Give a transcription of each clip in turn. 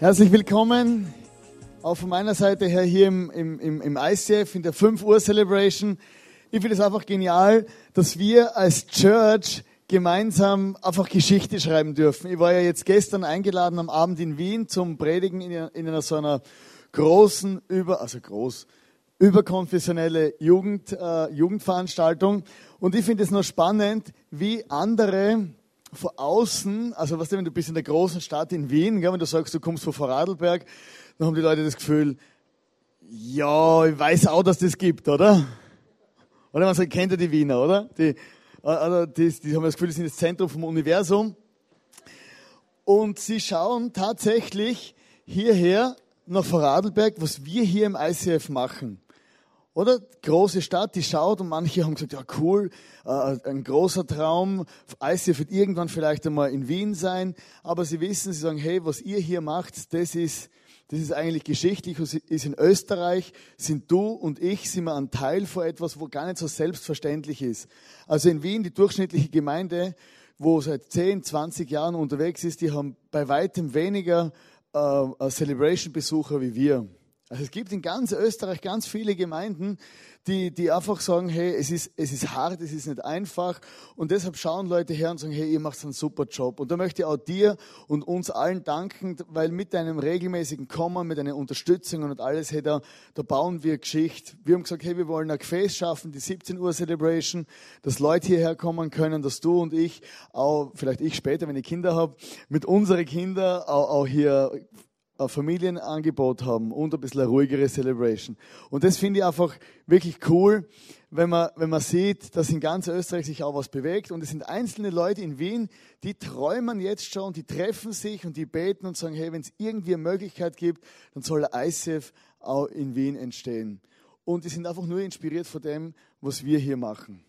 Herzlich willkommen auch von meiner Seite her hier im, im, im, ICF in der 5 Uhr Celebration. Ich finde es einfach genial, dass wir als Church gemeinsam einfach Geschichte schreiben dürfen. Ich war ja jetzt gestern eingeladen am Abend in Wien zum Predigen in, in einer so einer großen, über, also groß, überkonfessionelle Jugend, äh, Jugendveranstaltung. Und ich finde es noch spannend, wie andere von außen, also was weißt du, wenn du bist in der großen Stadt in Wien, gell, wenn du sagst, du kommst von Vorarlberg, dann haben die Leute das Gefühl, ja, ich weiß auch, dass das gibt, oder? Oder man sagt, kennt ihr die Wiener, oder? Die, also die, die haben das Gefühl, die sind das Zentrum vom Universum. Und sie schauen tatsächlich hierher nach Vorarlberg, was wir hier im ICF machen. Oder? Große Stadt, die schaut und manche haben gesagt, ja cool, äh, ein großer Traum, ICF wird irgendwann vielleicht einmal in Wien sein, aber sie wissen, sie sagen, hey, was ihr hier macht, das ist, das ist eigentlich geschichtlich, ist in Österreich, sind du und ich, sind wir ein Teil von etwas, wo gar nicht so selbstverständlich ist. Also in Wien, die durchschnittliche Gemeinde, wo seit 10, 20 Jahren unterwegs ist, die haben bei weitem weniger äh, Celebration-Besucher wie wir. Also es gibt in ganz Österreich ganz viele Gemeinden, die, die einfach sagen, hey, es ist, es ist hart, es ist nicht einfach. Und deshalb schauen Leute her und sagen, hey, ihr macht einen super Job. Und da möchte ich auch dir und uns allen danken, weil mit deinem regelmäßigen Kommen, mit deiner Unterstützung und alles, hey, da, da bauen wir Geschichte. Wir haben gesagt, hey, wir wollen ein Gefäß schaffen, die 17 Uhr Celebration, dass Leute hierher kommen können, dass du und ich, auch vielleicht ich später, wenn ich Kinder habe, mit unseren Kindern auch, auch hier ein Familienangebot haben und ein bisschen eine ruhigere Celebration. Und das finde ich einfach wirklich cool, wenn man, wenn man sieht, dass in ganz Österreich sich auch was bewegt. Und es sind einzelne Leute in Wien, die träumen jetzt schon, die treffen sich und die beten und sagen, hey, wenn es irgendwie eine Möglichkeit gibt, dann soll der ICF auch in Wien entstehen. Und die sind einfach nur inspiriert von dem, was wir hier machen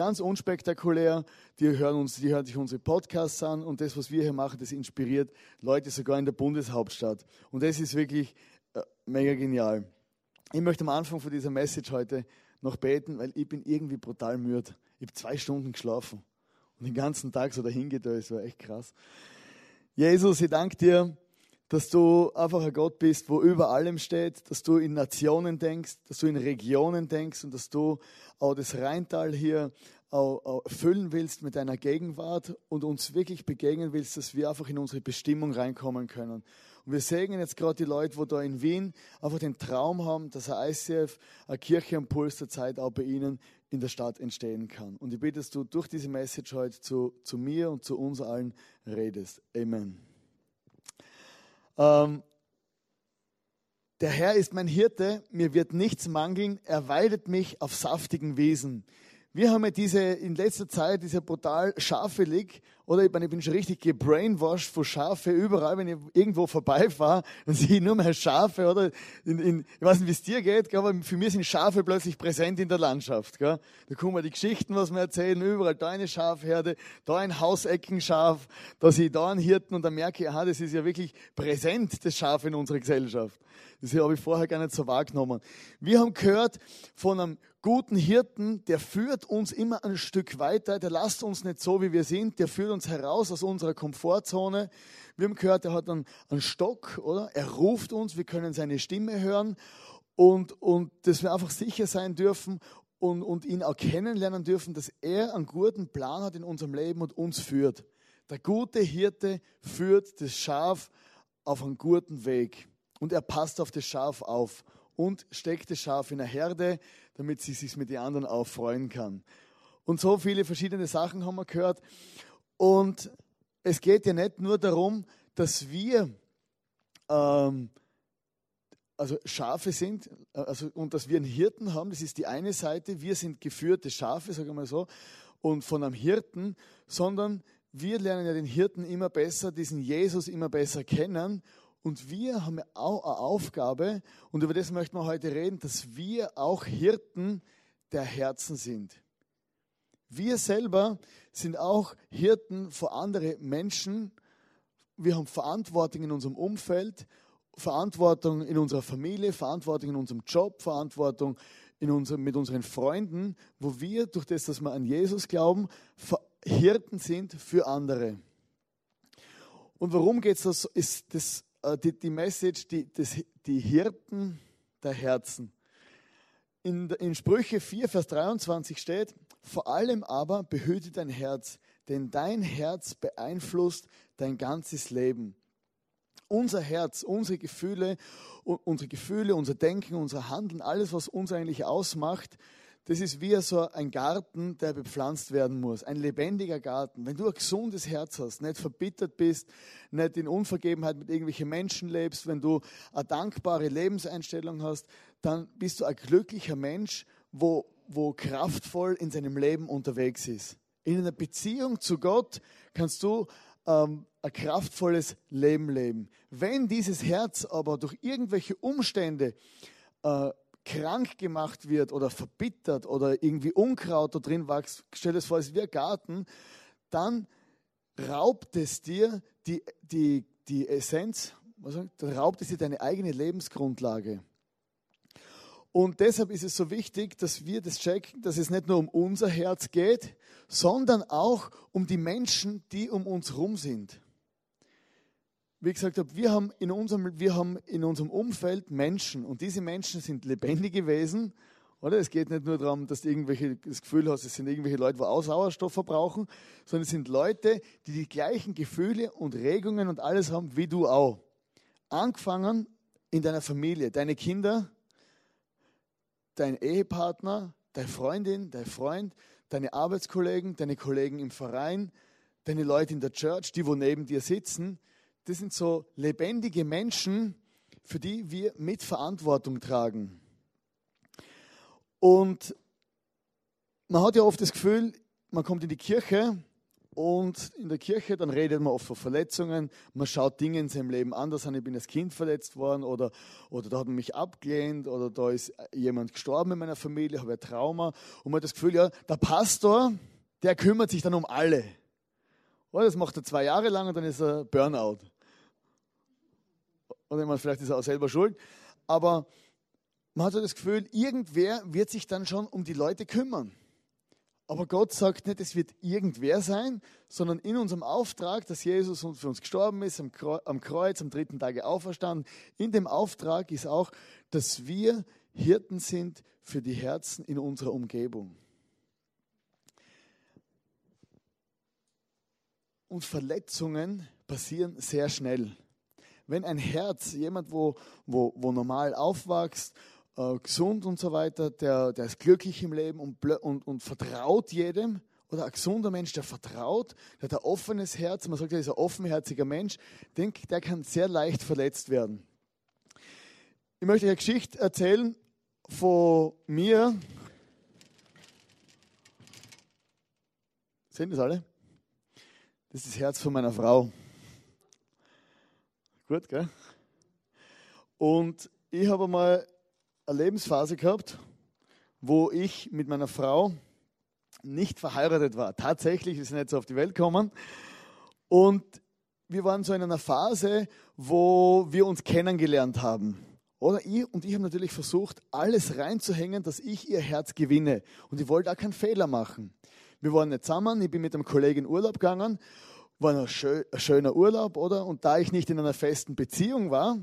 ganz unspektakulär. Die hören, uns, die hören sich unsere Podcasts an und das, was wir hier machen, das inspiriert Leute sogar in der Bundeshauptstadt. Und das ist wirklich äh, mega genial. Ich möchte am Anfang von dieser Message heute noch beten, weil ich bin irgendwie brutal müde. Ich habe zwei Stunden geschlafen und den ganzen Tag so dahin geht, das war echt krass. Jesus, ich danke dir, dass du einfach ein Gott bist, wo über allem steht, dass du in Nationen denkst, dass du in Regionen denkst und dass du auch das Rheintal hier auch, füllen willst mit deiner Gegenwart und uns wirklich begegnen willst, dass wir einfach in unsere Bestimmung reinkommen können. Und wir segnen jetzt gerade die Leute, wo da in Wien einfach den Traum haben, dass ein ICF, eine Kirche am Puls der Zeit auch bei ihnen in der Stadt entstehen kann. Und ich bitte, dass du durch diese Message heute zu, zu mir und zu uns allen redest. Amen. Ähm, der Herr ist mein Hirte, mir wird nichts mangeln, er weidet mich auf saftigen Wesen. Wir haben ja diese, in letzter Zeit, diese brutal schafelig, oder ich, meine, ich bin schon richtig gebrainwashed von Schafe überall, wenn ich irgendwo vorbeifahre, dann sehe ich nur mehr Schafe, oder? In, in, ich weiß nicht, wie es dir geht, aber für mich sind Schafe plötzlich präsent in der Landschaft. Gell? Da kommen die Geschichten, was wir erzählen, überall da eine Schafherde, da ein Hauseckenschaf, da sehe ich da einen Hirten und dann merke ich, aha, das ist ja wirklich präsent, das Schaf in unserer Gesellschaft. Das habe ich vorher gar nicht so wahrgenommen. Wir haben gehört von einem guten Hirten, der führt uns immer ein Stück weiter, der lasst uns nicht so, wie wir sind, der führt uns heraus aus unserer Komfortzone. Wir haben gehört, er hat einen, einen Stock, oder? Er ruft uns, wir können seine Stimme hören und, und dass wir einfach sicher sein dürfen und, und ihn auch kennenlernen dürfen, dass er einen guten Plan hat in unserem Leben und uns führt. Der gute Hirte führt das Schaf auf einen guten Weg und er passt auf das Schaf auf und steckt das Schaf in der Herde, damit sie sich mit den anderen auch freuen kann. Und so viele verschiedene Sachen haben wir gehört. Und es geht ja nicht nur darum, dass wir ähm, also Schafe sind also, und dass wir einen Hirten haben, das ist die eine Seite. Wir sind geführte Schafe, sagen wir mal so, und von einem Hirten, sondern wir lernen ja den Hirten immer besser, diesen Jesus immer besser kennen und wir haben auch eine Aufgabe, und über das möchten wir heute reden, dass wir auch Hirten der Herzen sind. Wir selber sind auch Hirten für andere Menschen. Wir haben Verantwortung in unserem Umfeld, Verantwortung in unserer Familie, Verantwortung in unserem Job, Verantwortung in unserem, mit unseren Freunden, wo wir durch das, dass wir an Jesus glauben, Hirten sind für andere. Und warum geht es das? Ist das äh, die, die Message, die, das, die Hirten der Herzen. In, in Sprüche 4, Vers 23 steht, vor allem aber behüte dein Herz, denn dein Herz beeinflusst dein ganzes Leben. Unser Herz, unsere Gefühle, unsere Gefühle, unser Denken, unser Handeln, alles, was uns eigentlich ausmacht, das ist wie so ein Garten, der bepflanzt werden muss. Ein lebendiger Garten. Wenn du ein gesundes Herz hast, nicht verbittert bist, nicht in Unvergebenheit mit irgendwelchen Menschen lebst, wenn du eine dankbare Lebenseinstellung hast, dann bist du ein glücklicher Mensch, wo, wo kraftvoll in seinem Leben unterwegs ist. In einer Beziehung zu Gott kannst du ähm, ein kraftvolles Leben leben. Wenn dieses Herz aber durch irgendwelche Umstände äh, krank gemacht wird oder verbittert oder irgendwie Unkraut da drin wächst, stell das vor, es ist wie ein Garten, dann raubt es dir die, die, die Essenz, was sagt, dann raubt es dir deine eigene Lebensgrundlage. Und deshalb ist es so wichtig, dass wir das checken, dass es nicht nur um unser Herz geht, sondern auch um die Menschen, die um uns herum sind. Wie gesagt wir haben in unserem, wir haben in unserem Umfeld Menschen und diese Menschen sind lebendige Wesen. Oder? Es geht nicht nur darum, dass du irgendwelche, das Gefühl hast, es sind irgendwelche Leute, die auch Sauerstoff verbrauchen, sondern es sind Leute, die die gleichen Gefühle und Regungen und alles haben wie du auch. Angefangen in deiner Familie, deine Kinder, dein Ehepartner, deine Freundin, dein Freund, deine Arbeitskollegen, deine Kollegen im Verein, deine Leute in der Church, die wo neben dir sitzen, das sind so lebendige Menschen, für die wir Mitverantwortung tragen. Und man hat ja oft das Gefühl, man kommt in die Kirche und in der Kirche, dann redet man oft von Verletzungen, man schaut Dinge in seinem Leben anders an, ich bin als Kind verletzt worden oder, oder da hat man mich abgelehnt oder da ist jemand gestorben in meiner Familie, habe ein Trauma und man hat das Gefühl, ja, der Pastor, der kümmert sich dann um alle. Oder das macht er zwei Jahre lang und dann ist er Burnout. Oder man, vielleicht ist er auch selber schuld. Aber man hat so das Gefühl, irgendwer wird sich dann schon um die Leute kümmern. Aber Gott sagt nicht, es wird irgendwer sein, sondern in unserem Auftrag, dass Jesus für uns gestorben ist, am Kreuz, am dritten Tage auferstanden, in dem Auftrag ist auch, dass wir Hirten sind für die Herzen in unserer Umgebung. Und Verletzungen passieren sehr schnell. Wenn ein Herz, jemand, wo, wo, wo normal aufwächst, äh, gesund und so weiter, der, der ist glücklich im Leben und, und, und vertraut jedem. Oder ein gesunder Mensch, der vertraut, der hat ein offenes Herz, man sagt, er ist ein offenherziger Mensch, denk, der kann sehr leicht verletzt werden. Ich möchte euch eine Geschichte erzählen von mir. Sehen das alle? Das ist das Herz von meiner Frau. Gut, gell? Und ich habe mal eine Lebensphase gehabt, wo ich mit meiner Frau nicht verheiratet war. Tatsächlich sie nicht so auf die Welt gekommen. Und wir waren so in einer Phase, wo wir uns kennengelernt haben. Oder ich und ich habe natürlich versucht, alles reinzuhängen, dass ich ihr Herz gewinne. Und ich wollte auch keinen Fehler machen. Wir waren nicht zusammen, ich bin mit einem Kollegen in Urlaub gegangen, war ein, ein schöner Urlaub, oder? Und da ich nicht in einer festen Beziehung war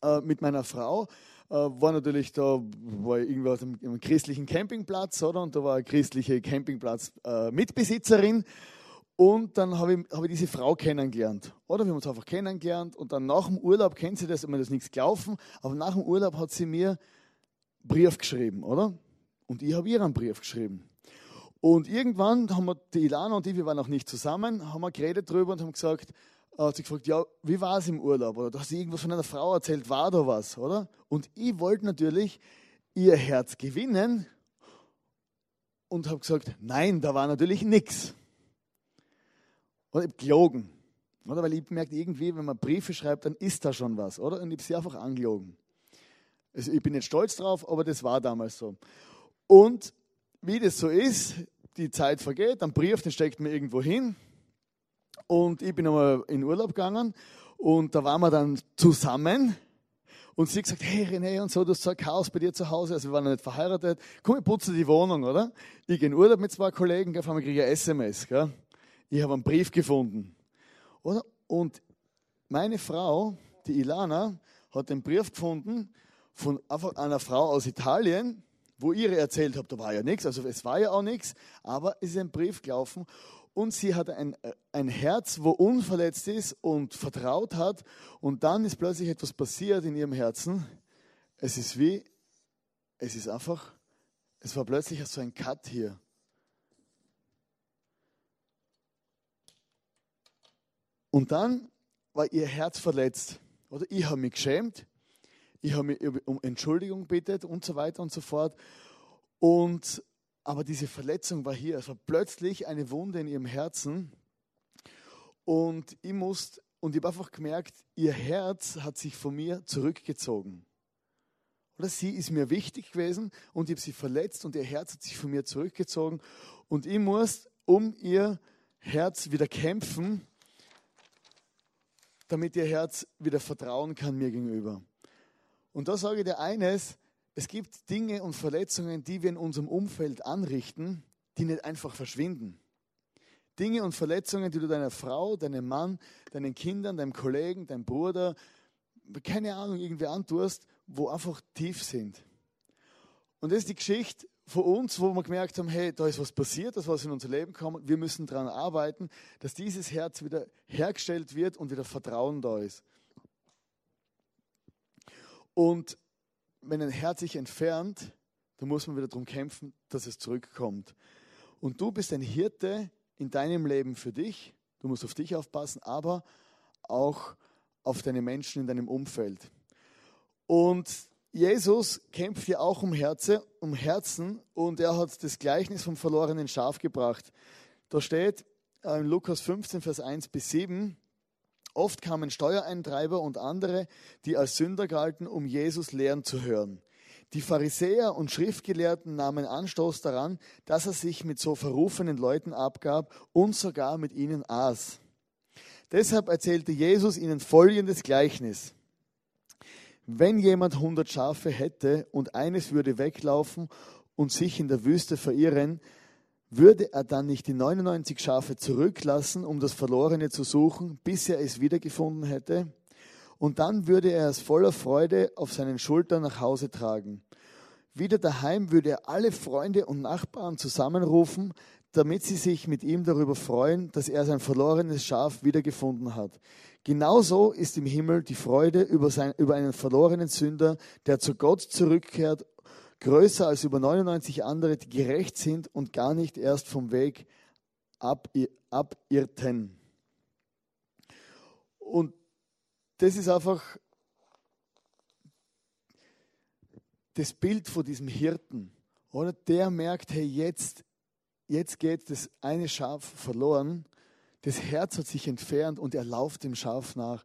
äh, mit meiner Frau, war natürlich da, war irgendwo auf einem, christlichen Campingplatz, oder? Und da war eine christliche Campingplatz-Mitbesitzerin. Äh, und dann habe ich, hab ich diese Frau kennengelernt. Oder wir haben uns einfach kennengelernt. Und dann nach dem Urlaub, kennt sie das, immer das nichts gelaufen, aber nach dem Urlaub hat sie mir einen Brief geschrieben, oder? Und ich habe ihr einen Brief geschrieben. Und irgendwann haben wir, die Ilana und ich, wir waren noch nicht zusammen, haben wir geredet drüber und haben gesagt, hat sie gefragt, ja, wie war es im Urlaub? Oder du hast irgendwas von einer Frau erzählt, war da was, oder? Und ich wollte natürlich ihr Herz gewinnen und habe gesagt, nein, da war natürlich nichts. Oder ich habe gelogen. Oder? Weil ich merke irgendwie, wenn man Briefe schreibt, dann ist da schon was, oder? Und ich habe sie einfach angelogen. Also ich bin nicht stolz drauf, aber das war damals so. Und wie das so ist, die Zeit vergeht, ein Brief, den steckt man irgendwo hin, und ich bin einmal in Urlaub gegangen und da waren wir dann zusammen. Und sie hat gesagt, hey René und so, du hast so ein Chaos bei dir zu Hause, also wir waren noch nicht verheiratet. Komm, ich putze die Wohnung, oder? Ich gehe in Urlaub mit zwei Kollegen, auf einmal kriege ich ein SMS. Gell? Ich habe einen Brief gefunden. Oder? Und meine Frau die Ilana hat den Brief gefunden von einer Frau aus Italien, wo ihre erzählt hat, da war ja nichts, also es war ja auch nichts, aber es ist ein Brief gelaufen und sie hat ein, ein Herz, wo unverletzt ist und vertraut hat und dann ist plötzlich etwas passiert in ihrem Herzen. Es ist wie, es ist einfach, es war plötzlich so ein Cut hier. Und dann war ihr Herz verletzt. Oder ich habe mich geschämt, ich habe mich um Entschuldigung bittet und so weiter und so fort. Und, aber diese Verletzung war hier. Es war plötzlich eine Wunde in ihrem Herzen. Und ich musste, und ich habe einfach gemerkt, ihr Herz hat sich von mir zurückgezogen. Oder sie ist mir wichtig gewesen und ich habe sie verletzt und ihr Herz hat sich von mir zurückgezogen. Und ich muss um ihr Herz wieder kämpfen damit ihr Herz wieder vertrauen kann mir gegenüber. Und da sage ich dir eines, es gibt Dinge und Verletzungen, die wir in unserem Umfeld anrichten, die nicht einfach verschwinden. Dinge und Verletzungen, die du deiner Frau, deinem Mann, deinen Kindern, deinem Kollegen, deinem Bruder, keine Ahnung, irgendwie antust, wo einfach tief sind. Und das ist die Geschichte von uns, wo wir gemerkt haben, hey, da ist was passiert, das was in unser Leben kommt, wir müssen daran arbeiten, dass dieses Herz wieder hergestellt wird und wieder Vertrauen da ist. Und wenn ein Herz sich entfernt, dann muss man wieder darum kämpfen, dass es zurückkommt. Und du bist ein Hirte in deinem Leben für dich, du musst auf dich aufpassen, aber auch auf deine Menschen in deinem Umfeld. Und Jesus kämpft ja auch um, Herze, um Herzen und er hat das Gleichnis vom verlorenen Schaf gebracht. Da steht äh, in Lukas 15, Vers 1 bis 7, oft kamen Steuereintreiber und andere, die als Sünder galten, um Jesus lehren zu hören. Die Pharisäer und Schriftgelehrten nahmen Anstoß daran, dass er sich mit so verrufenen Leuten abgab und sogar mit ihnen aß. Deshalb erzählte Jesus ihnen folgendes Gleichnis. Wenn jemand 100 Schafe hätte und eines würde weglaufen und sich in der Wüste verirren, würde er dann nicht die 99 Schafe zurücklassen, um das Verlorene zu suchen, bis er es wiedergefunden hätte? Und dann würde er es voller Freude auf seinen Schultern nach Hause tragen. Wieder daheim würde er alle Freunde und Nachbarn zusammenrufen, damit sie sich mit ihm darüber freuen, dass er sein verlorenes Schaf wiedergefunden hat. Genauso ist im Himmel die Freude über, sein, über einen verlorenen Sünder, der zu Gott zurückkehrt, größer als über 99 andere, die gerecht sind und gar nicht erst vom Weg abirrten. Und das ist einfach das Bild von diesem Hirten. Oder der merkt, hey, jetzt jetzt geht das eine Schaf verloren, das Herz hat sich entfernt und er lauft dem Schaf nach.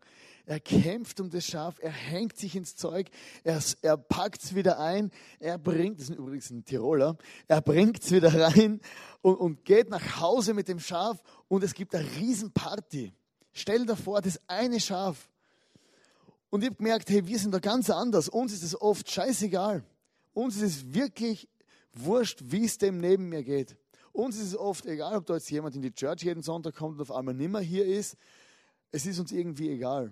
Er kämpft um das Schaf, er hängt sich ins Zeug, er, er packt es wieder ein, er bringt, das ist übrigens ein Tiroler, er bringt es wieder rein und, und geht nach Hause mit dem Schaf und es gibt eine Riesenparty. Stell dir vor, das eine Schaf. Und ich habe gemerkt, hey, wir sind da ganz anders. Uns ist es oft scheißegal. Uns ist es wirklich wurscht, wie es dem neben mir geht. Uns ist es oft egal, ob da jetzt jemand in die Church jeden Sonntag kommt und auf einmal nimmer hier ist. Es ist uns irgendwie egal.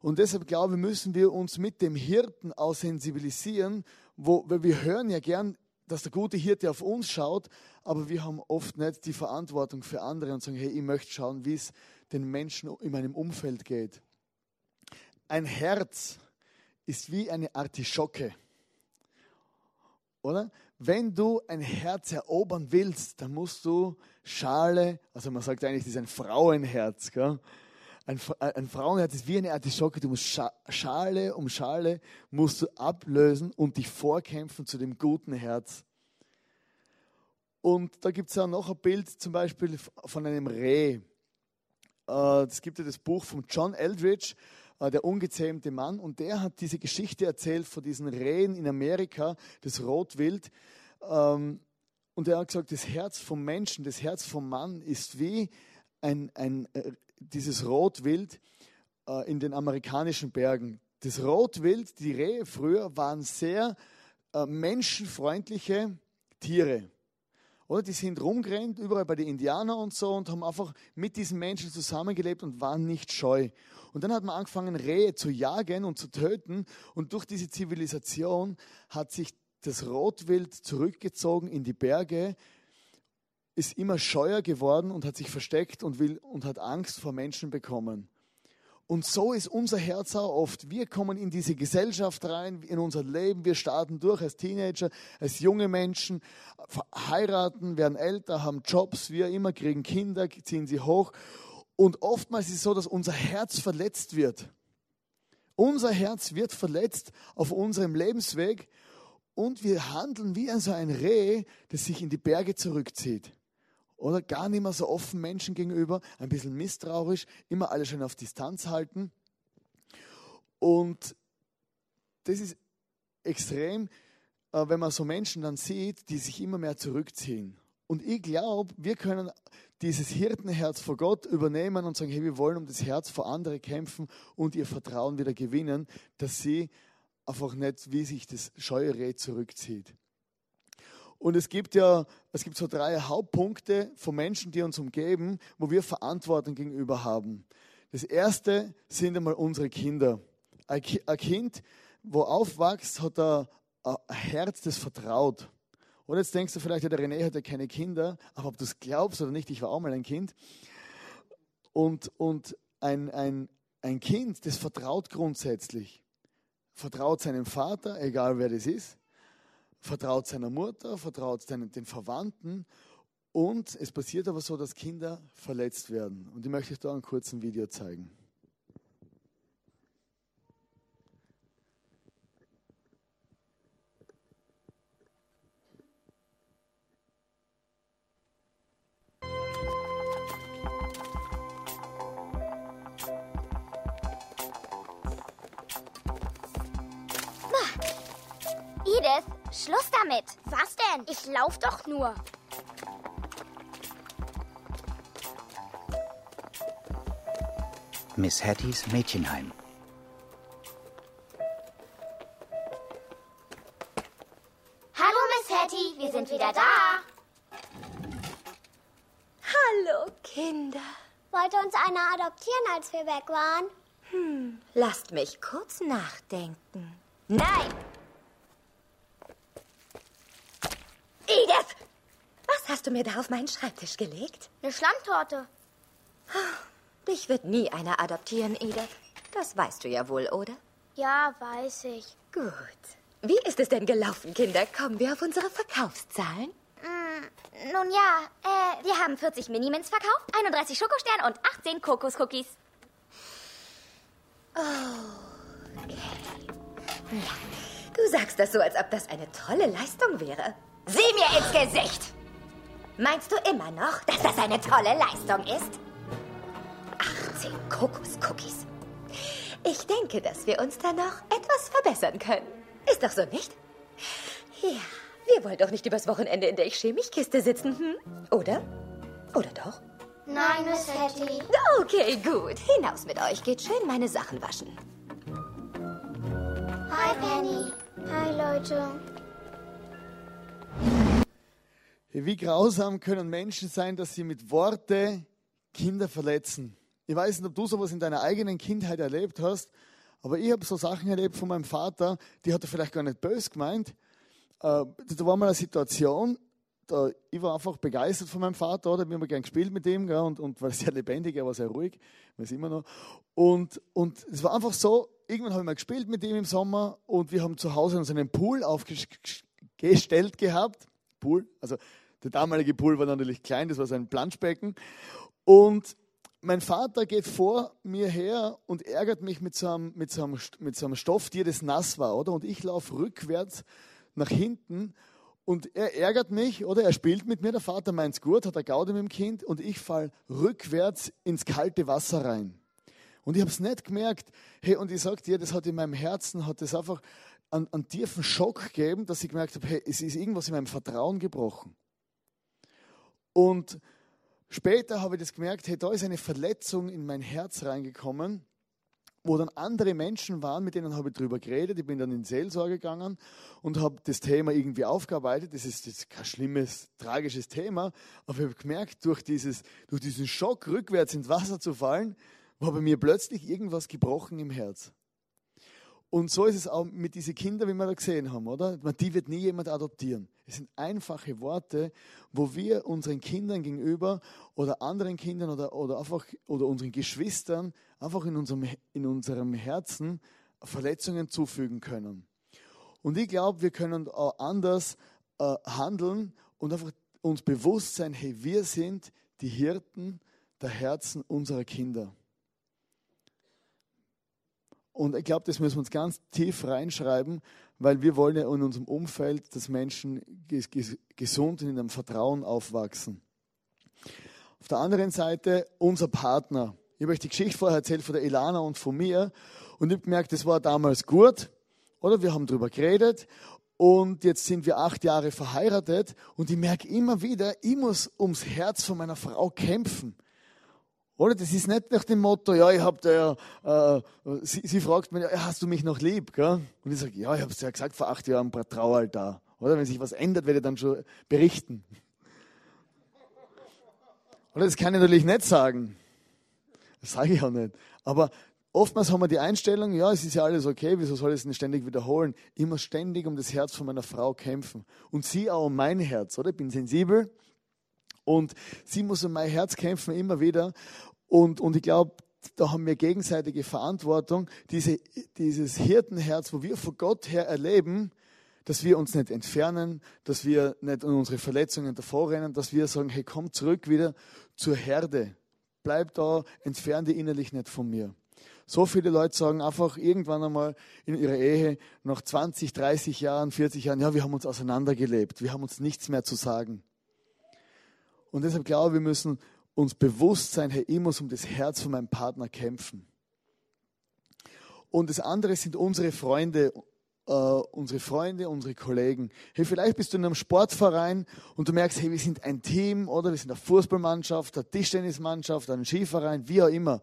Und deshalb glaube ich, müssen wir uns mit dem Hirten auch sensibilisieren, wo, weil wir hören ja gern, dass der gute Hirte auf uns schaut, aber wir haben oft nicht die Verantwortung für andere und sagen, hey, ich möchte schauen, wie es den Menschen in meinem Umfeld geht. Ein Herz ist wie eine Artischocke. Oder? wenn du ein Herz erobern willst, dann musst du Schale, also man sagt eigentlich, das ist ein Frauenherz. Gell? Ein, ein Frauenherz ist wie eine Artischocke, du musst Schale um Schale musst du ablösen und dich vorkämpfen zu dem guten Herz. Und da gibt es ja noch ein Bild zum Beispiel von einem Reh. Äh, es gibt ja das Buch von John Eldridge, äh, der ungezähmte Mann, und der hat diese Geschichte erzählt von diesen Rehen in Amerika, das Rotwild. Ähm, und er hat gesagt, das Herz vom Menschen, das Herz vom Mann ist wie ein, ein, äh, dieses Rotwild äh, in den amerikanischen Bergen. Das Rotwild, die Rehe früher, waren sehr menschenfreundliche Tiere. Oder die sind rumgerannt, überall bei den Indianern und so und haben einfach mit diesen Menschen zusammengelebt und waren nicht scheu. Und dann hat man angefangen, Rehe zu jagen und zu töten. Und durch diese Zivilisation hat sich das Rotwild zurückgezogen in die Berge, ist immer scheuer geworden und hat sich versteckt und, will, und hat Angst vor Menschen bekommen. Und so ist unser Herz auch oft. Wir kommen in diese Gesellschaft rein, in unser Leben. Wir starten durch als Teenager, als junge Menschen, heiraten, werden älter, haben Jobs, wir immer kriegen Kinder, ziehen sie hoch. Und oftmals ist es so, dass unser Herz verletzt wird. Unser Herz wird verletzt auf unserem Lebensweg und wir handeln wie so ein Reh, das sich in die Berge zurückzieht. Oder gar nicht mehr so offen Menschen gegenüber, ein bisschen misstrauisch, immer alle schön auf Distanz halten. Und das ist extrem, äh, wenn man so Menschen dann sieht, die sich immer mehr zurückziehen. Und ich glaube, wir können dieses Hirtenherz vor Gott übernehmen und sagen, hey, wir wollen um das Herz vor andere kämpfen und ihr Vertrauen wieder gewinnen, dass sie einfach nicht, wie sich das scheue Reh zurückzieht. Und es gibt ja, es gibt so drei Hauptpunkte von Menschen, die uns umgeben, wo wir Verantwortung gegenüber haben. Das erste sind einmal unsere Kinder. Ein Kind, wo aufwächst, hat ein Herz, das vertraut. Und jetzt denkst du vielleicht, ja, der René hat ja keine Kinder, aber ob du es glaubst oder nicht, ich war auch mal ein Kind. Und, und ein, ein, ein Kind, das vertraut grundsätzlich. Vertraut seinem Vater, egal wer das ist vertraut seiner Mutter, vertraut den, den Verwandten und es passiert aber so, dass Kinder verletzt werden. Und ich möchte euch da einen kurzen Video zeigen. Schluss damit. Was denn? Ich lauf doch nur. Miss Hattys Mädchenheim. Hallo, Miss Hattie, wir sind wieder da. Hallo, Kinder. Wollte uns einer adoptieren, als wir weg waren? Hm, lasst mich kurz nachdenken. Nein! Edith! Was hast du mir da auf meinen Schreibtisch gelegt? Eine Schlammtorte. Dich wird nie einer adoptieren, Edith. Das weißt du ja wohl, oder? Ja, weiß ich. Gut. Wie ist es denn gelaufen, Kinder? Kommen wir auf unsere Verkaufszahlen? Mm, nun ja, äh, wir haben 40 Minimins verkauft, 31 Schokostern und 18 Kokoscookies. Oh, okay. Ja, du sagst das so, als ob das eine tolle Leistung wäre. Sieh mir ins Gesicht! Meinst du immer noch, dass das eine tolle Leistung ist? 18 Kokoscookies. Ich denke, dass wir uns da noch etwas verbessern können. Ist doch so, nicht? Ja, wir wollen doch nicht übers Wochenende in der Ich-Chemiekiste sitzen, hm? Oder? Oder doch? Nein, Miss Hattie. Okay, gut. Hinaus mit euch. Geht schön meine Sachen waschen. Hi, Penny. Hi, Leute. Wie grausam können Menschen sein, dass sie mit Worte Kinder verletzen. Ich weiß nicht, ob du sowas in deiner eigenen Kindheit erlebt hast, aber ich habe so Sachen erlebt von meinem Vater, die hat er vielleicht gar nicht böse gemeint. Äh, da war mal eine Situation, da, ich war einfach begeistert von meinem Vater, oder? Wir haben gern gespielt mit ihm, gell? Und, und war sehr lebendig, er war sehr ruhig, weiß immer noch. Und, und es war einfach so, irgendwann habe ich mal gespielt mit ihm im Sommer und wir haben zu Hause uns einen Pool aufgestellt gehabt. Pool, also der damalige Pool war natürlich klein, das war so ein Planschbecken. Und mein Vater geht vor mir her und ärgert mich mit so einem, mit so mit so einem Stofftier, das nass war, oder? Und ich laufe rückwärts nach hinten und er ärgert mich, oder? Er spielt mit mir, der Vater meint es gut, hat er Gaude mit dem Kind und ich fall rückwärts ins kalte Wasser rein. Und ich habe es nicht gemerkt. Hey, und ich sage dir, das hat in meinem Herzen, hat das einfach einen, einen tiefen Schock gegeben, dass ich gemerkt habe, hey, es ist irgendwas in meinem Vertrauen gebrochen. Und später habe ich das gemerkt, hey, da ist eine Verletzung in mein Herz reingekommen. wo dann andere Menschen waren, mit denen habe ich darüber geredet. Ich bin dann in Seelsorge gegangen und habe das Thema irgendwie aufgearbeitet. Das ist, ist kein schlimmes, tragisches Thema, aber ich habe gemerkt, durch, dieses, durch diesen Schock, rückwärts ins Wasser zu fallen, war bei mir plötzlich irgendwas gebrochen im Herz. Und so ist es auch mit diesen Kindern, wie wir da gesehen haben, oder? Die wird nie jemand adoptieren. Es sind einfache Worte, wo wir unseren Kindern gegenüber oder anderen Kindern oder, oder, einfach, oder unseren Geschwistern einfach in unserem, in unserem Herzen Verletzungen zufügen können. Und ich glaube, wir können auch anders äh, handeln und einfach uns bewusst sein, hey, wir sind die Hirten der Herzen unserer Kinder. Und ich glaube, das müssen wir uns ganz tief reinschreiben, weil wir wollen ja in unserem Umfeld, dass Menschen gesund und in einem Vertrauen aufwachsen. Auf der anderen Seite unser Partner. Ich habe euch die Geschichte vorher erzählt von der Ilana und von mir und ich habe gemerkt, das war damals gut, oder? Wir haben darüber geredet und jetzt sind wir acht Jahre verheiratet und ich merke immer wieder, ich muss ums Herz von meiner Frau kämpfen. Oder? Das ist nicht nach dem Motto, ja, ich habe da ja, äh, sie, sie, fragt mich, ja, hast du mich noch lieb? Gell? Und ich sage, ja, ich habe es ja gesagt vor acht Jahren, Traualtar. Oder? Wenn sich was ändert, werde ich dann schon berichten. Oder das kann ich natürlich nicht sagen. Das sage ich auch nicht. Aber oftmals haben wir die Einstellung, ja, es ist ja alles okay, wieso soll ich es denn ständig wiederholen? Muss ständig um das Herz von meiner Frau kämpfen. Und sie auch um mein Herz, oder? Ich bin sensibel, und sie muss um mein Herz kämpfen, immer wieder. Und, und ich glaube, da haben wir gegenseitige Verantwortung, diese, dieses Hirtenherz, wo wir von Gott her erleben, dass wir uns nicht entfernen, dass wir nicht an unsere Verletzungen davor rennen, dass wir sagen, hey, komm zurück wieder zur Herde. Bleib da, entferne dich innerlich nicht von mir. So viele Leute sagen einfach irgendwann einmal in ihrer Ehe, nach 20, 30 Jahren, 40 Jahren, ja, wir haben uns auseinandergelebt, wir haben uns nichts mehr zu sagen. Und deshalb glaube ich, wir müssen uns bewusst sein, hey, ich muss um das Herz von meinem Partner kämpfen. Und das andere sind unsere Freunde, äh, unsere Freunde, unsere Kollegen. Hey, vielleicht bist du in einem Sportverein und du merkst, hey, wir sind ein Team, oder? Wir sind eine Fußballmannschaft, eine Tischtennismannschaft, ein Skiverein, wie auch immer.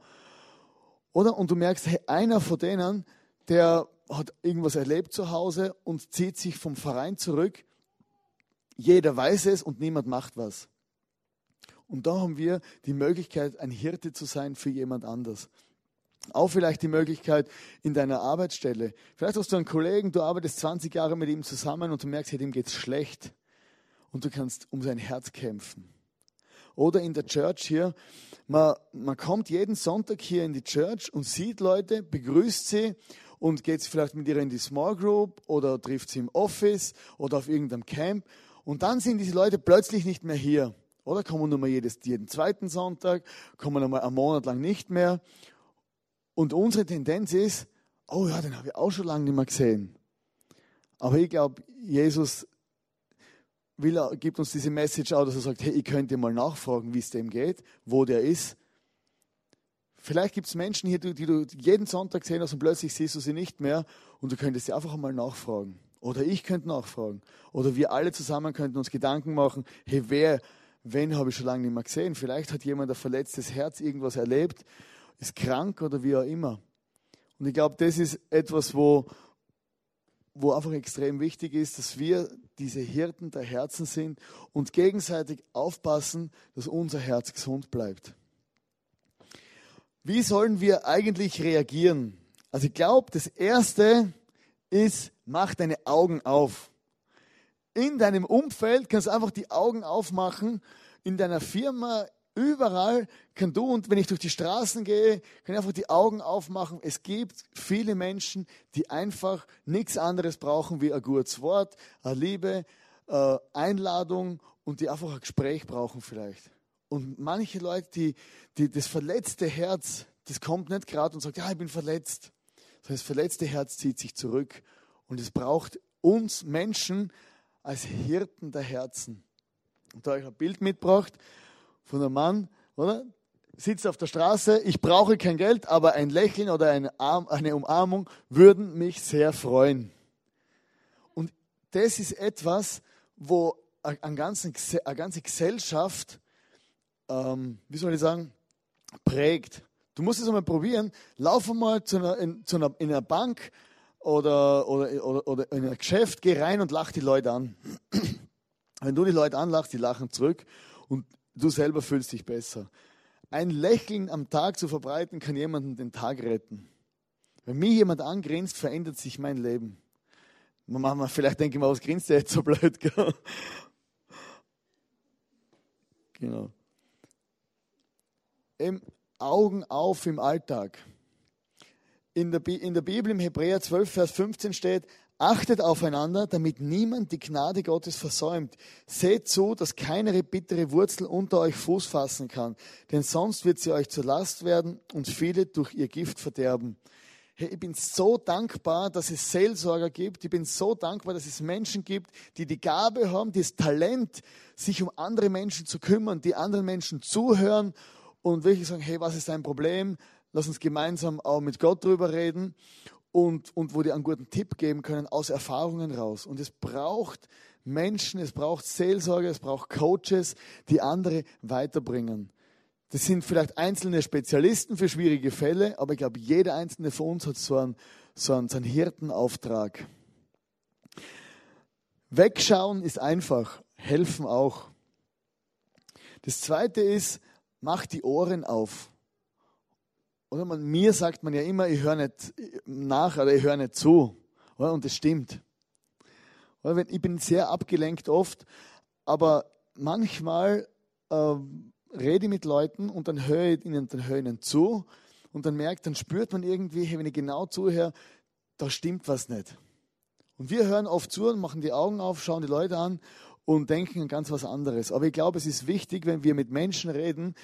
Oder? Und du merkst, hey, einer von denen, der hat irgendwas erlebt zu Hause und zieht sich vom Verein zurück. Jeder weiß es und niemand macht was. Und da haben wir die Möglichkeit, ein Hirte zu sein für jemand anders. Auch vielleicht die Möglichkeit in deiner Arbeitsstelle. Vielleicht hast du einen Kollegen, du arbeitest 20 Jahre mit ihm zusammen und du merkst, hey, dem geht's schlecht. Und du kannst um sein Herz kämpfen. Oder in der Church hier, man, man kommt jeden Sonntag hier in die Church und sieht Leute, begrüßt sie und geht vielleicht mit ihr in die Small Group oder trifft sie im Office oder auf irgendeinem Camp. Und dann sind diese Leute plötzlich nicht mehr hier. Oder kommen nur mal jedes, jeden zweiten Sonntag, kommen wir mal einen Monat lang nicht mehr. Und unsere Tendenz ist, oh ja, den habe ich auch schon lange nicht mehr gesehen. Aber ich glaube, Jesus will, gibt uns diese Message auch, dass er sagt, hey, ich könnte mal nachfragen, wie es dem geht, wo der ist. Vielleicht gibt es Menschen hier, die, die du jeden Sonntag sehen hast und plötzlich siehst du sie nicht mehr und du könntest sie einfach mal nachfragen. Oder ich könnte nachfragen. Oder wir alle zusammen könnten uns Gedanken machen, hey, wer Wen habe ich schon lange nicht mehr gesehen? Vielleicht hat jemand ein verletztes Herz, irgendwas erlebt, ist krank oder wie auch immer. Und ich glaube, das ist etwas, wo, wo einfach extrem wichtig ist, dass wir diese Hirten der Herzen sind und gegenseitig aufpassen, dass unser Herz gesund bleibt. Wie sollen wir eigentlich reagieren? Also ich glaube, das Erste ist, mach deine Augen auf in deinem Umfeld kannst einfach die Augen aufmachen, in deiner Firma, überall kann du, und wenn ich durch die Straßen gehe, kann ich einfach die Augen aufmachen. Es gibt viele Menschen, die einfach nichts anderes brauchen wie ein gutes Wort, eine Liebe, eine Einladung und die einfach ein Gespräch brauchen vielleicht. Und manche Leute, die, die das verletzte Herz, das kommt nicht gerade und sagt, ja, ich bin verletzt. Das verletzte Herz zieht sich zurück. Und es braucht uns Menschen als Hirten der Herzen. Und da habe ich ein Bild mitgebracht von einem Mann, oder? Sitzt auf der Straße, ich brauche kein Geld, aber ein Lächeln oder eine, Arm, eine Umarmung würden mich sehr freuen. Und das ist etwas, wo eine ganze, Gesellschaft, ähm, wie soll ich sagen, prägt. Du musst es einmal probieren. Lauf mal zu einer, in, zu einer, in einer Bank oder, oder, oder, oder in ein Geschäft, geh rein und lach die Leute an. Wenn du die Leute anlachst, die lachen zurück und du selber fühlst dich besser. Ein Lächeln am Tag zu verbreiten, kann jemanden den Tag retten. Wenn mir jemand angrinst, verändert sich mein Leben. Vielleicht denke ich mal, was grinst der jetzt so blöd? Gell? Genau. Im Augen auf im Alltag. In der, in der Bibel im Hebräer 12, Vers 15 steht, Achtet aufeinander, damit niemand die Gnade Gottes versäumt. Seht zu, dass keine bittere Wurzel unter euch Fuß fassen kann, denn sonst wird sie euch zur Last werden und viele durch ihr Gift verderben. Hey, ich bin so dankbar, dass es Seelsorger gibt. Ich bin so dankbar, dass es Menschen gibt, die die Gabe haben, das Talent, sich um andere Menschen zu kümmern, die anderen Menschen zuhören und wirklich sagen, hey, was ist dein Problem? Lass uns gemeinsam auch mit Gott drüber reden und, und wo die einen guten Tipp geben können aus Erfahrungen raus. Und es braucht Menschen, es braucht Seelsorger, es braucht Coaches, die andere weiterbringen. Das sind vielleicht einzelne Spezialisten für schwierige Fälle, aber ich glaube, jeder einzelne von uns hat so einen, so einen, so einen Hirtenauftrag. Wegschauen ist einfach, helfen auch. Das zweite ist, mach die Ohren auf. Oder man, mir sagt man ja immer, ich höre nicht nach oder ich höre nicht zu. Oder? Und das stimmt. Oder? Ich bin sehr abgelenkt oft, aber manchmal ähm, rede mit Leuten und dann höre ich ihnen, dann höre ihnen zu und dann merkt, dann spürt man irgendwie, wenn ich genau zuhöre, da stimmt was nicht. Und wir hören oft zu und machen die Augen auf, schauen die Leute an und denken an ganz was anderes. Aber ich glaube, es ist wichtig, wenn wir mit Menschen reden,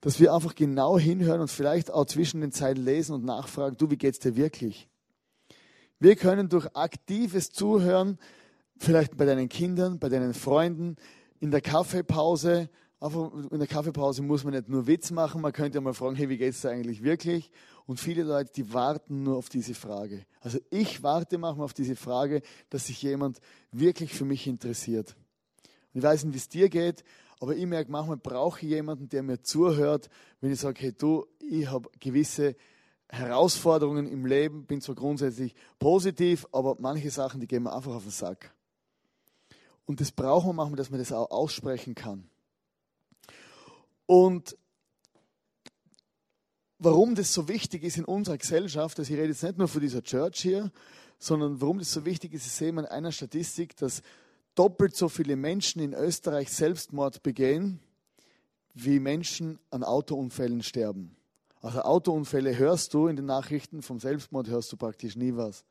dass wir einfach genau hinhören und vielleicht auch zwischen den Zeilen lesen und nachfragen, du, wie geht's dir wirklich? Wir können durch aktives Zuhören, vielleicht bei deinen Kindern, bei deinen Freunden, in der Kaffeepause, Einfach in der Kaffeepause muss man nicht nur Witz machen, man könnte mal fragen, hey, wie geht es da eigentlich wirklich? Und viele Leute, die warten nur auf diese Frage. Also ich warte manchmal auf diese Frage, dass sich jemand wirklich für mich interessiert. Und ich weiß nicht, wie es dir geht, aber ich merke, manchmal brauche ich jemanden, der mir zuhört, wenn ich sage, hey du, ich habe gewisse Herausforderungen im Leben, bin zwar grundsätzlich positiv, aber manche Sachen, die gehen mir einfach auf den Sack. Und das brauchen wir manchmal, dass man das auch aussprechen kann. Und warum das so wichtig ist in unserer Gesellschaft, also ich rede jetzt nicht nur von dieser Church hier, sondern warum das so wichtig ist, ich sehe in einer Statistik, dass doppelt so viele Menschen in Österreich Selbstmord begehen, wie Menschen an Autounfällen sterben. Also Autounfälle hörst du in den Nachrichten, vom Selbstmord hörst du praktisch nie was.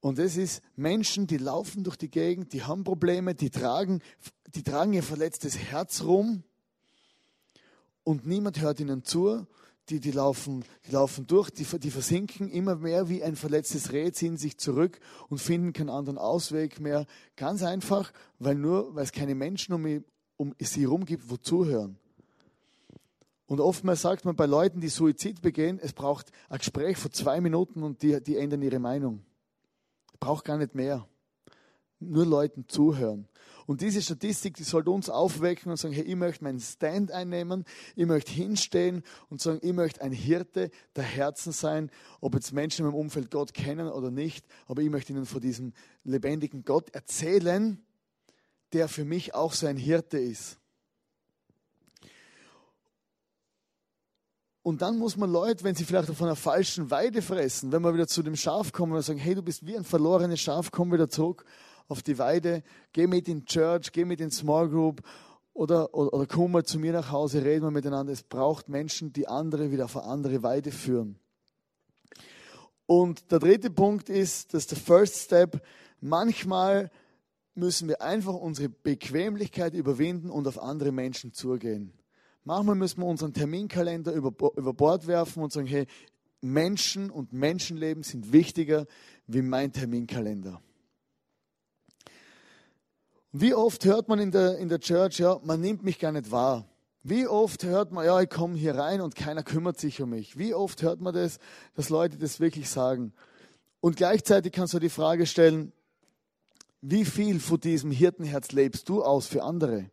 Und es ist Menschen, die laufen durch die Gegend, die haben Probleme, die tragen, die tragen ihr verletztes Herz rum und niemand hört ihnen zu. Die, die, laufen, die laufen durch, die, die versinken immer mehr wie ein verletztes Reh, ziehen sich zurück und finden keinen anderen Ausweg mehr. Ganz einfach, weil nur, weil es keine Menschen um, um sie herum gibt, wo zuhören. Und oftmals sagt man bei Leuten, die Suizid begehen, es braucht ein Gespräch von zwei Minuten und die, die ändern ihre Meinung. Braucht gar nicht mehr. Nur Leuten zuhören. Und diese Statistik, die sollte uns aufwecken und sagen, hey, ich möchte meinen Stand einnehmen, ich möchte hinstehen und sagen, ich möchte ein Hirte der Herzen sein, ob jetzt Menschen in meinem Umfeld Gott kennen oder nicht, aber ich möchte ihnen von diesem lebendigen Gott erzählen, der für mich auch so ein Hirte ist. Und dann muss man Leute, wenn sie vielleicht auf einer falschen Weide fressen, wenn wir wieder zu dem Schaf kommen und sagen, hey, du bist wie ein verlorenes Schaf, komm wieder zurück auf die Weide, geh mit in Church, geh mit in Small Group oder, oder, oder komm mal zu mir nach Hause, reden wir miteinander. Es braucht Menschen, die andere wieder auf eine andere Weide führen. Und der dritte Punkt ist, dass der First Step, manchmal müssen wir einfach unsere Bequemlichkeit überwinden und auf andere Menschen zugehen. Manchmal müssen wir unseren Terminkalender über, über Bord werfen und sagen, hey, Menschen und Menschenleben sind wichtiger wie mein Terminkalender. Wie oft hört man in der, in der Church, ja, man nimmt mich gar nicht wahr. Wie oft hört man, ja, ich komme hier rein und keiner kümmert sich um mich. Wie oft hört man das, dass Leute das wirklich sagen? Und gleichzeitig kannst du die Frage stellen, wie viel von diesem Hirtenherz lebst du aus für andere?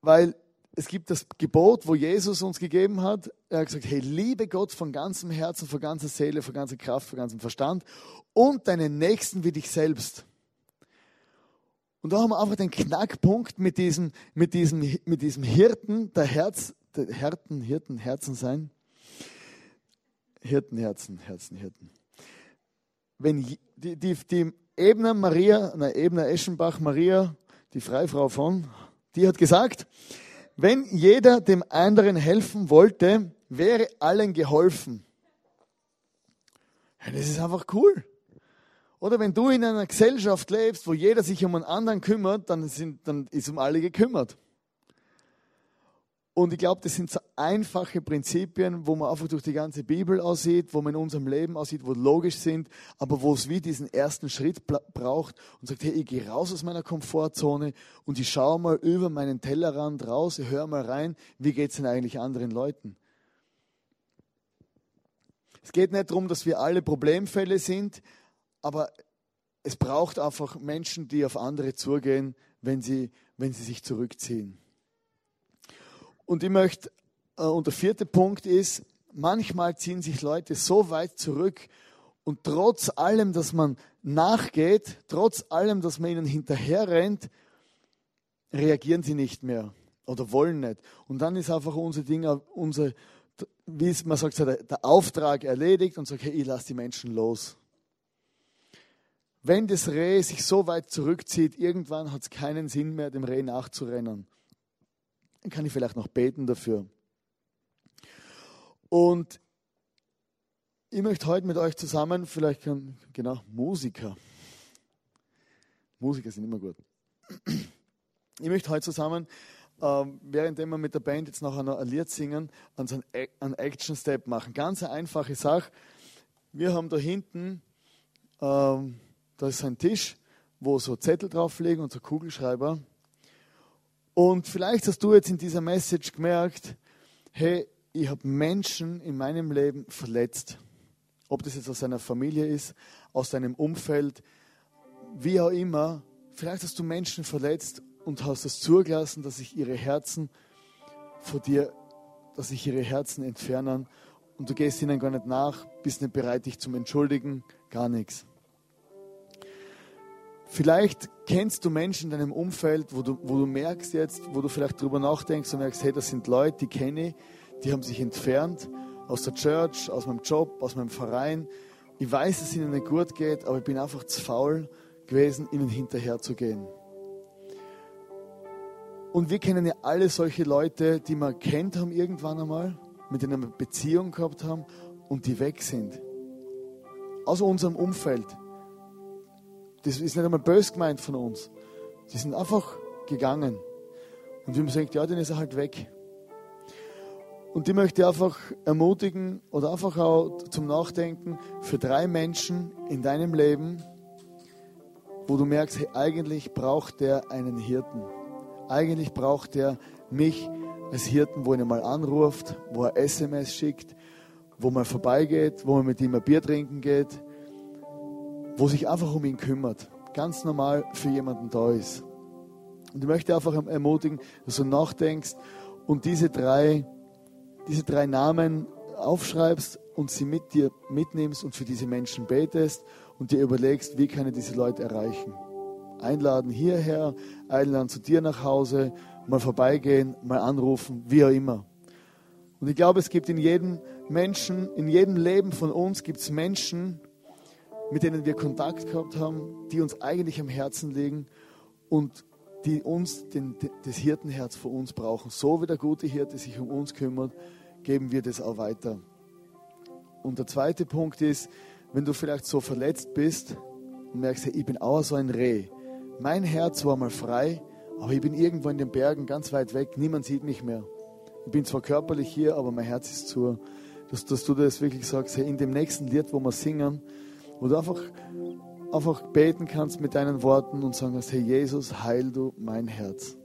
Weil es gibt das Gebot, wo Jesus uns gegeben hat. Er hat gesagt, hey, liebe Gott von ganzem Herzen, von ganzer Seele, von ganzer Kraft, von ganzem Verstand und deinen Nächsten wie dich selbst. Und da haben wir einfach den Knackpunkt mit diesem, mit diesem, mit diesem Hirten, der Herz, der Hirten, Hirten, Herzen sein. Hirten, Herzen, Herzen, Hirten. Wenn die, die, die Ebner Maria, na, Ebner Eschenbach Maria, die Freifrau von, die hat gesagt, wenn jeder dem anderen helfen wollte, wäre allen geholfen. das ist einfach cool. Oder wenn du in einer Gesellschaft lebst, wo jeder sich um einen anderen kümmert, dann, sind, dann ist um alle gekümmert. Und ich glaube, das sind so einfache Prinzipien, wo man einfach durch die ganze Bibel aussieht, wo man in unserem Leben aussieht, wo logisch sind, aber wo es wie diesen ersten Schritt braucht und sagt, hey, ich gehe raus aus meiner Komfortzone und ich schaue mal über meinen Tellerrand raus, ich höre mal rein, wie geht es denn eigentlich anderen Leuten? Es geht nicht darum, dass wir alle Problemfälle sind, aber es braucht einfach Menschen, die auf andere zugehen, wenn sie, wenn sie sich zurückziehen. Und ich möchte, äh, und der vierte Punkt ist, manchmal ziehen sich Leute so weit zurück und trotz allem, dass man nachgeht, trotz allem, dass man ihnen hinterher rennt, reagieren sie nicht mehr oder wollen nicht. Und dann ist einfach unser Ding, unser, wie man sagt, der Auftrag erledigt und sagt, hey, ich lasse die Menschen los. Wenn das Reh sich so weit zurückzieht, irgendwann hat es keinen Sinn mehr, dem Reh nachzurennen. Dann kann ich vielleicht noch beten dafür. Und ich möchte heute mit euch zusammen, vielleicht kann, genau, Musiker. Musiker sind immer gut. Ich möchte heute zusammen, ähm, währenddem wir mit der Band jetzt noch ein Lied singen, einen Action Step machen. Ganz eine einfache Sache. Wir haben da hinten, ähm, da ist ein Tisch, wo so Zettel drauf liegen und so Kugelschreiber. Und vielleicht hast du jetzt in dieser Message gemerkt, hey, ich habe Menschen in meinem Leben verletzt. Ob das jetzt aus deiner Familie ist, aus deinem Umfeld, wie auch immer. Vielleicht hast du Menschen verletzt und hast es zugelassen, dass sich ihre Herzen vor dir, dass sich ihre Herzen entfernen und du gehst ihnen gar nicht nach, bist nicht bereit, dich zu entschuldigen, gar nichts. Vielleicht kennst du Menschen in deinem Umfeld, wo du, wo du merkst jetzt, wo du vielleicht drüber nachdenkst und merkst, hey, das sind Leute, die kenne ich, die haben sich entfernt aus der Church, aus meinem Job, aus meinem Verein. Ich weiß, dass es ihnen nicht gut geht, aber ich bin einfach zu faul gewesen, ihnen hinterher zu gehen. Und wir kennen ja alle solche Leute, die wir kennt haben irgendwann einmal, mit denen wir Beziehung gehabt haben und die weg sind. Aus unserem Umfeld. Das ist nicht einmal böse gemeint von uns. Die sind einfach gegangen. Und wir haben gesagt, ja, dann ist er halt weg. Und die möchte ich einfach ermutigen oder einfach auch zum Nachdenken für drei Menschen in deinem Leben, wo du merkst, hey, eigentlich braucht der einen Hirten. Eigentlich braucht der mich als Hirten, wo er mal anruft, wo er SMS schickt, wo man vorbeigeht, wo man mit ihm ein Bier trinken geht, wo sich einfach um ihn kümmert, ganz normal für jemanden da ist. Und ich möchte einfach ermutigen, dass du nachdenkst und diese drei, diese drei Namen aufschreibst und sie mit dir mitnimmst und für diese Menschen betest und dir überlegst, wie kann ich diese Leute erreichen. Einladen hierher, einladen zu dir nach Hause, mal vorbeigehen, mal anrufen, wie auch immer. Und ich glaube, es gibt in jedem Menschen, in jedem Leben von uns gibt es Menschen, mit denen wir Kontakt gehabt haben, die uns eigentlich am Herzen liegen und die uns den, das Hirtenherz für uns brauchen. So wie der gute Hirte sich um uns kümmert, geben wir das auch weiter. Und der zweite Punkt ist, wenn du vielleicht so verletzt bist und merkst, ich bin auch so ein Reh. Mein Herz war mal frei, aber ich bin irgendwo in den Bergen ganz weit weg, niemand sieht mich mehr. Ich bin zwar körperlich hier, aber mein Herz ist zu. Dass, dass du das wirklich sagst, hey, in dem nächsten Lied, wo wir singen, wo du einfach, einfach beten kannst mit deinen Worten und sagen, hey Jesus, heil du mein Herz.